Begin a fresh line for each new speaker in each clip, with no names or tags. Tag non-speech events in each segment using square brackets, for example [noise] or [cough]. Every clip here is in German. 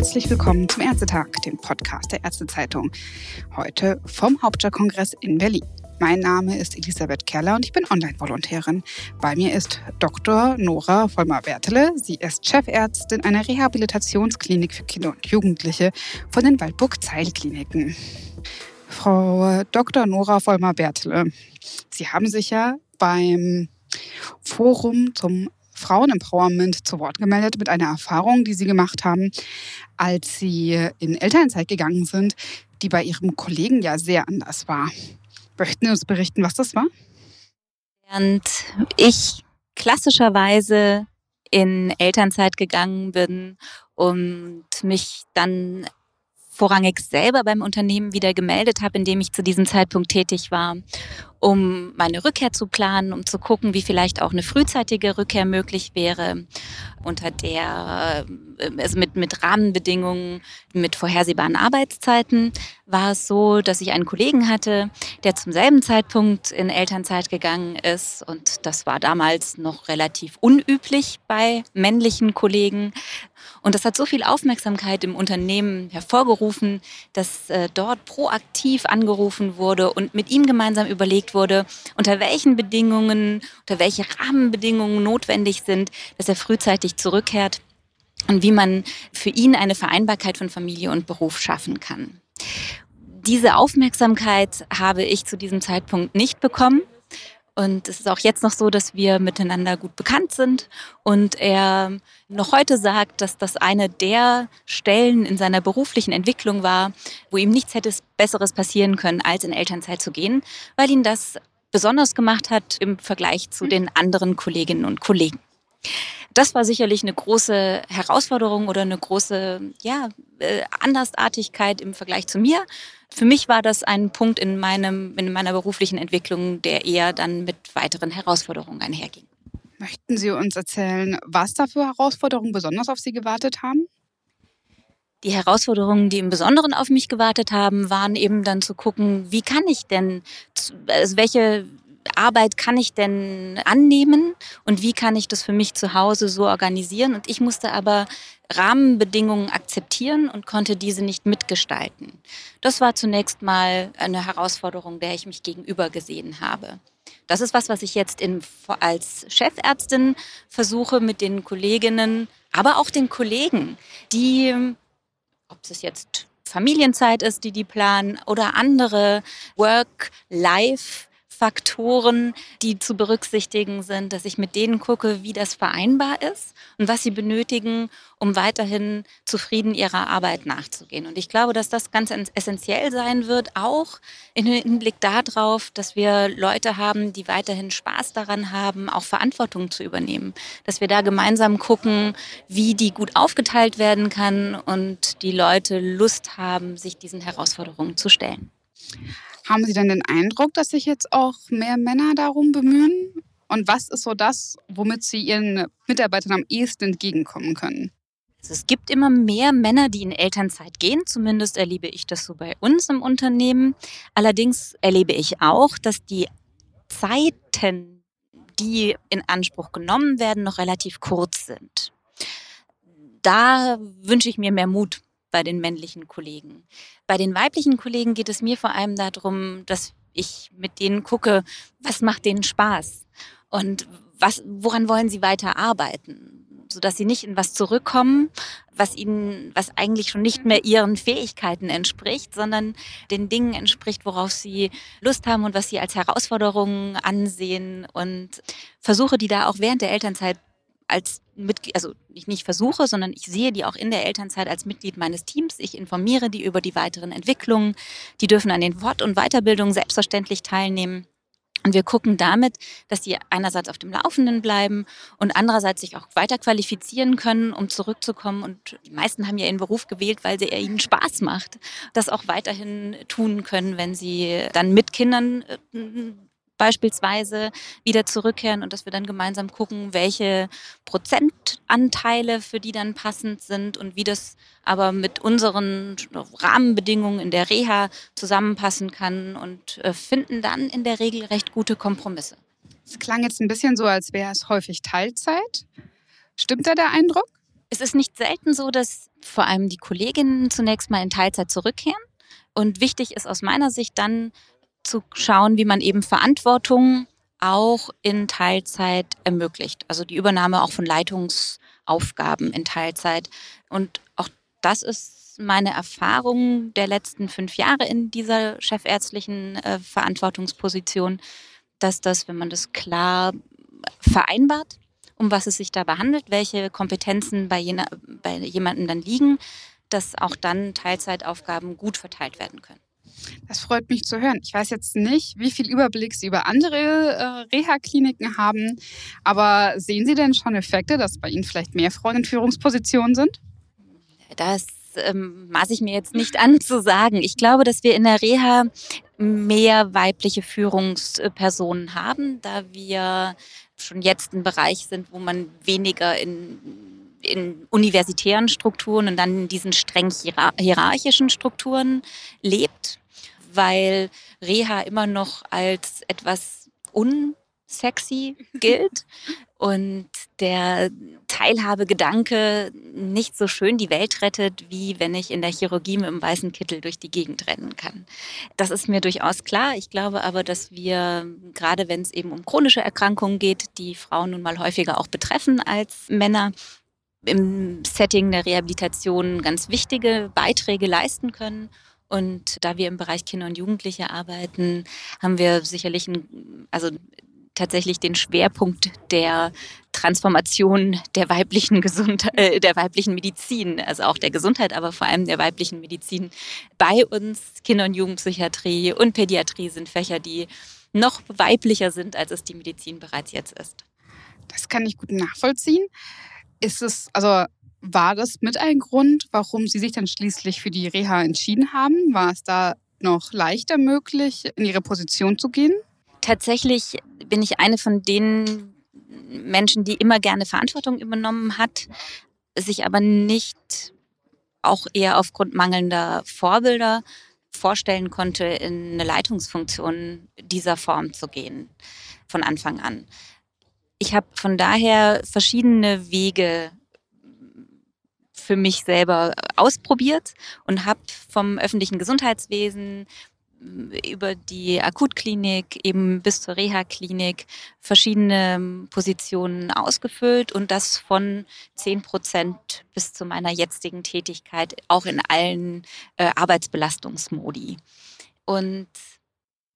herzlich willkommen zum Ärztetag, dem Podcast der Ärztezeitung. Heute vom Hauptstadtkongress in Berlin. Mein Name ist Elisabeth Keller und ich bin Online-Volontärin. Bei mir ist Dr. Nora Vollmer-Wertele. Sie ist Chefärztin einer Rehabilitationsklinik für Kinder und Jugendliche von den Waldburg-Zeil-Kliniken. Frau Dr. Nora Vollmer-Wertele, Sie haben sich ja beim Forum zum Frauenempowerment zu Wort gemeldet mit einer Erfahrung, die Sie gemacht haben, als Sie in Elternzeit gegangen sind, die bei Ihrem Kollegen ja sehr anders war. Möchten Sie uns berichten, was das war?
Während ich klassischerweise in Elternzeit gegangen bin und mich dann vorrangig selber beim Unternehmen wieder gemeldet habe, in dem ich zu diesem Zeitpunkt tätig war um meine Rückkehr zu planen, um zu gucken, wie vielleicht auch eine frühzeitige Rückkehr möglich wäre, unter der, äh, also mit, mit Rahmenbedingungen, mit vorhersehbaren Arbeitszeiten, war es so, dass ich einen Kollegen hatte, der zum selben Zeitpunkt in Elternzeit gegangen ist. Und das war damals noch relativ unüblich bei männlichen Kollegen. Und das hat so viel Aufmerksamkeit im Unternehmen hervorgerufen, dass äh, dort proaktiv angerufen wurde und mit ihm gemeinsam überlegt wurde, unter welchen Bedingungen, unter welche Rahmenbedingungen notwendig sind, dass er frühzeitig zurückkehrt und wie man für ihn eine Vereinbarkeit von Familie und Beruf schaffen kann. Diese Aufmerksamkeit habe ich zu diesem Zeitpunkt nicht bekommen. Und es ist auch jetzt noch so, dass wir miteinander gut bekannt sind und er noch heute sagt, dass das eine der Stellen in seiner beruflichen Entwicklung war, wo ihm nichts hätte Besseres passieren können, als in Elternzeit zu gehen, weil ihn das besonders gemacht hat im Vergleich zu den anderen Kolleginnen und Kollegen. Das war sicherlich eine große Herausforderung oder eine große ja, äh, Andersartigkeit im Vergleich zu mir. Für mich war das ein Punkt in, meinem, in meiner beruflichen Entwicklung, der eher dann mit weiteren Herausforderungen einherging.
Möchten Sie uns erzählen, was da für Herausforderungen besonders auf Sie gewartet haben?
Die Herausforderungen, die im Besonderen auf mich gewartet haben, waren eben dann zu gucken, wie kann ich denn, also welche Arbeit kann ich denn annehmen und wie kann ich das für mich zu Hause so organisieren? Und ich musste aber Rahmenbedingungen akzeptieren und konnte diese nicht mitgestalten. Das war zunächst mal eine Herausforderung, der ich mich gegenüber gesehen habe. Das ist was, was ich jetzt in, als Chefärztin versuche mit den Kolleginnen, aber auch den Kollegen, die, ob es jetzt Familienzeit ist, die die planen oder andere Work-Life- Faktoren, die zu berücksichtigen sind, dass ich mit denen gucke, wie das vereinbar ist und was sie benötigen, um weiterhin zufrieden ihrer Arbeit nachzugehen. Und ich glaube, dass das ganz essentiell sein wird, auch im Hinblick darauf, dass wir Leute haben, die weiterhin Spaß daran haben, auch Verantwortung zu übernehmen. Dass wir da gemeinsam gucken, wie die gut aufgeteilt werden kann und die Leute Lust haben, sich diesen Herausforderungen zu stellen.
Haben Sie denn den Eindruck, dass sich jetzt auch mehr Männer darum bemühen? Und was ist so das, womit Sie Ihren Mitarbeitern am ehesten entgegenkommen können?
Also es gibt immer mehr Männer, die in Elternzeit gehen. Zumindest erlebe ich das so bei uns im Unternehmen. Allerdings erlebe ich auch, dass die Zeiten, die in Anspruch genommen werden, noch relativ kurz sind. Da wünsche ich mir mehr Mut bei den männlichen Kollegen. Bei den weiblichen Kollegen geht es mir vor allem darum, dass ich mit denen gucke, was macht denen Spaß und was, woran wollen sie weiter arbeiten, sodass sie nicht in was zurückkommen, was ihnen, was eigentlich schon nicht mehr ihren Fähigkeiten entspricht, sondern den Dingen entspricht, worauf sie Lust haben und was sie als Herausforderungen ansehen und versuche die da auch während der Elternzeit als Mitglied, also ich nicht versuche, sondern ich sehe die auch in der Elternzeit als Mitglied meines Teams. Ich informiere die über die weiteren Entwicklungen. Die dürfen an den Fort- und Weiterbildungen selbstverständlich teilnehmen. Und wir gucken damit, dass die einerseits auf dem Laufenden bleiben und andererseits sich auch weiter qualifizieren können, um zurückzukommen. Und die meisten haben ja ihren Beruf gewählt, weil er ihnen Spaß macht, das auch weiterhin tun können, wenn sie dann mit Kindern äh, beispielsweise wieder zurückkehren und dass wir dann gemeinsam gucken, welche Prozentanteile für die dann passend sind und wie das aber mit unseren Rahmenbedingungen in der Reha zusammenpassen kann und äh, finden dann in der Regel recht gute Kompromisse.
Es klang jetzt ein bisschen so, als wäre es häufig Teilzeit. Stimmt da der Eindruck?
Es ist nicht selten so, dass vor allem die Kolleginnen zunächst mal in Teilzeit zurückkehren. Und wichtig ist aus meiner Sicht dann zu schauen, wie man eben Verantwortung auch in Teilzeit ermöglicht. Also die Übernahme auch von Leitungsaufgaben in Teilzeit. Und auch das ist meine Erfahrung der letzten fünf Jahre in dieser chefärztlichen äh, Verantwortungsposition, dass das, wenn man das klar vereinbart, um was es sich dabei handelt, welche Kompetenzen bei, jener, bei jemandem dann liegen, dass auch dann Teilzeitaufgaben gut verteilt werden können.
Das freut mich zu hören. Ich weiß jetzt nicht, wie viel Überblick Sie über andere äh, Reha-Kliniken haben, aber sehen Sie denn schon Effekte, dass bei Ihnen vielleicht mehr Frauen in Führungspositionen sind?
Das ähm, maße ich mir jetzt nicht an zu sagen. Ich glaube, dass wir in der Reha mehr weibliche Führungspersonen haben, da wir schon jetzt ein Bereich sind, wo man weniger in, in universitären Strukturen und dann in diesen streng hierarchischen Strukturen lebt, weil Reha immer noch als etwas unsexy gilt [laughs] und der Teilhabegedanke nicht so schön die Welt rettet, wie wenn ich in der Chirurgie mit dem weißen Kittel durch die Gegend rennen kann. Das ist mir durchaus klar. Ich glaube aber, dass wir, gerade wenn es eben um chronische Erkrankungen geht, die Frauen nun mal häufiger auch betreffen als Männer, im Setting der Rehabilitation ganz wichtige Beiträge leisten können. Und da wir im Bereich Kinder und Jugendliche arbeiten, haben wir sicherlich ein, also tatsächlich den Schwerpunkt der Transformation der weiblichen Gesundheit, äh, der weiblichen Medizin, also auch der Gesundheit, aber vor allem der weiblichen Medizin bei uns. Kinder- und Jugendpsychiatrie und Pädiatrie sind Fächer, die noch weiblicher sind, als es die Medizin bereits jetzt ist.
Das kann ich gut nachvollziehen. Ist es, also war das mit ein Grund, warum Sie sich dann schließlich für die Reha entschieden haben? War es da noch leichter möglich, in Ihre Position zu gehen?
Tatsächlich bin ich eine von den Menschen, die immer gerne Verantwortung übernommen hat, sich aber nicht auch eher aufgrund mangelnder Vorbilder vorstellen konnte, in eine Leitungsfunktion dieser Form zu gehen, von Anfang an. Ich habe von daher verschiedene Wege für mich selber ausprobiert und habe vom öffentlichen Gesundheitswesen über die Akutklinik eben bis zur Reha-Klinik verschiedene Positionen ausgefüllt und das von 10 Prozent bis zu meiner jetzigen Tätigkeit auch in allen äh, Arbeitsbelastungsmodi. Und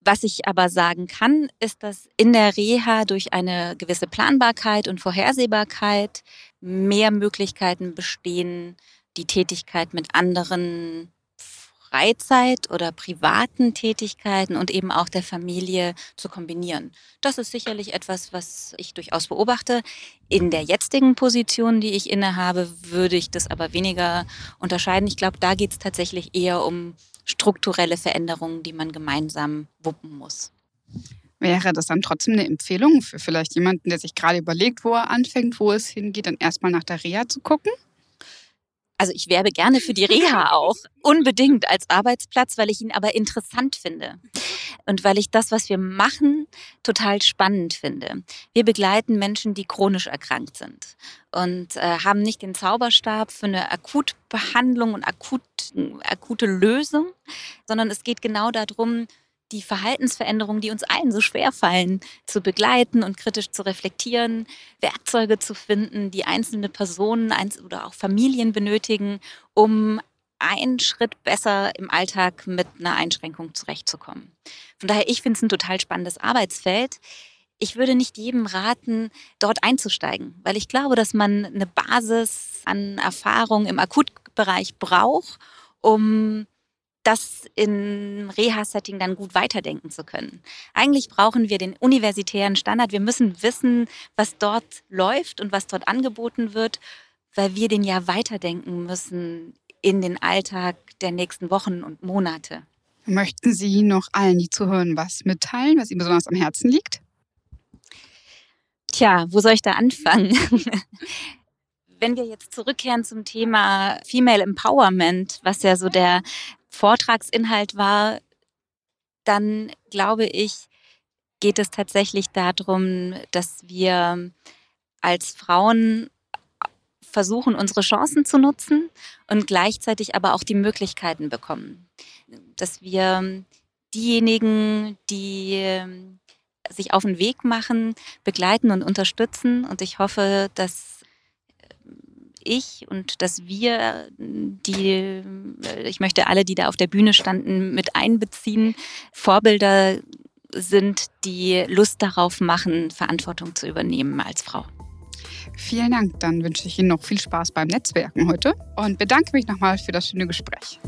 was ich aber sagen kann, ist, dass in der Reha durch eine gewisse Planbarkeit und Vorhersehbarkeit mehr Möglichkeiten bestehen, die Tätigkeit mit anderen Freizeit oder privaten Tätigkeiten und eben auch der Familie zu kombinieren. Das ist sicherlich etwas, was ich durchaus beobachte. In der jetzigen Position, die ich innehabe, würde ich das aber weniger unterscheiden. Ich glaube, da geht es tatsächlich eher um strukturelle Veränderungen, die man gemeinsam wuppen muss.
Wäre das dann trotzdem eine Empfehlung für vielleicht jemanden, der sich gerade überlegt, wo er anfängt, wo es hingeht, dann erstmal nach der Reha zu gucken?
Also ich werbe gerne für die Reha [laughs] auch, unbedingt als Arbeitsplatz, weil ich ihn aber interessant finde und weil ich das, was wir machen, total spannend finde. Wir begleiten Menschen, die chronisch erkrankt sind und äh, haben nicht den Zauberstab für eine Akutbehandlung und akut, akute Lösung, sondern es geht genau darum, die Verhaltensveränderungen, die uns allen so schwer fallen, zu begleiten und kritisch zu reflektieren, Werkzeuge zu finden, die einzelne Personen oder auch Familien benötigen, um einen Schritt besser im Alltag mit einer Einschränkung zurechtzukommen. Von daher, ich finde es ein total spannendes Arbeitsfeld. Ich würde nicht jedem raten, dort einzusteigen, weil ich glaube, dass man eine Basis an Erfahrung im Akutbereich braucht, um das im Reha-Setting dann gut weiterdenken zu können. Eigentlich brauchen wir den universitären Standard. Wir müssen wissen, was dort läuft und was dort angeboten wird, weil wir den ja weiterdenken müssen in den Alltag der nächsten Wochen und Monate.
Möchten Sie noch allen, die zuhören, was mitteilen, was Ihnen besonders am Herzen liegt?
Tja, wo soll ich da anfangen? [laughs] Wenn wir jetzt zurückkehren zum Thema Female Empowerment, was ja so der Vortragsinhalt war, dann glaube ich, geht es tatsächlich darum, dass wir als Frauen versuchen, unsere Chancen zu nutzen und gleichzeitig aber auch die Möglichkeiten bekommen. Dass wir diejenigen, die ähm, sich auf den Weg machen, begleiten und unterstützen. Und ich hoffe, dass ich und dass wir, die, ich möchte alle, die da auf der Bühne standen, mit einbeziehen, Vorbilder sind, die Lust darauf machen, Verantwortung zu übernehmen als Frau.
Vielen Dank. Dann wünsche ich Ihnen noch viel Spaß beim Netzwerken heute und bedanke mich nochmal für das schöne Gespräch.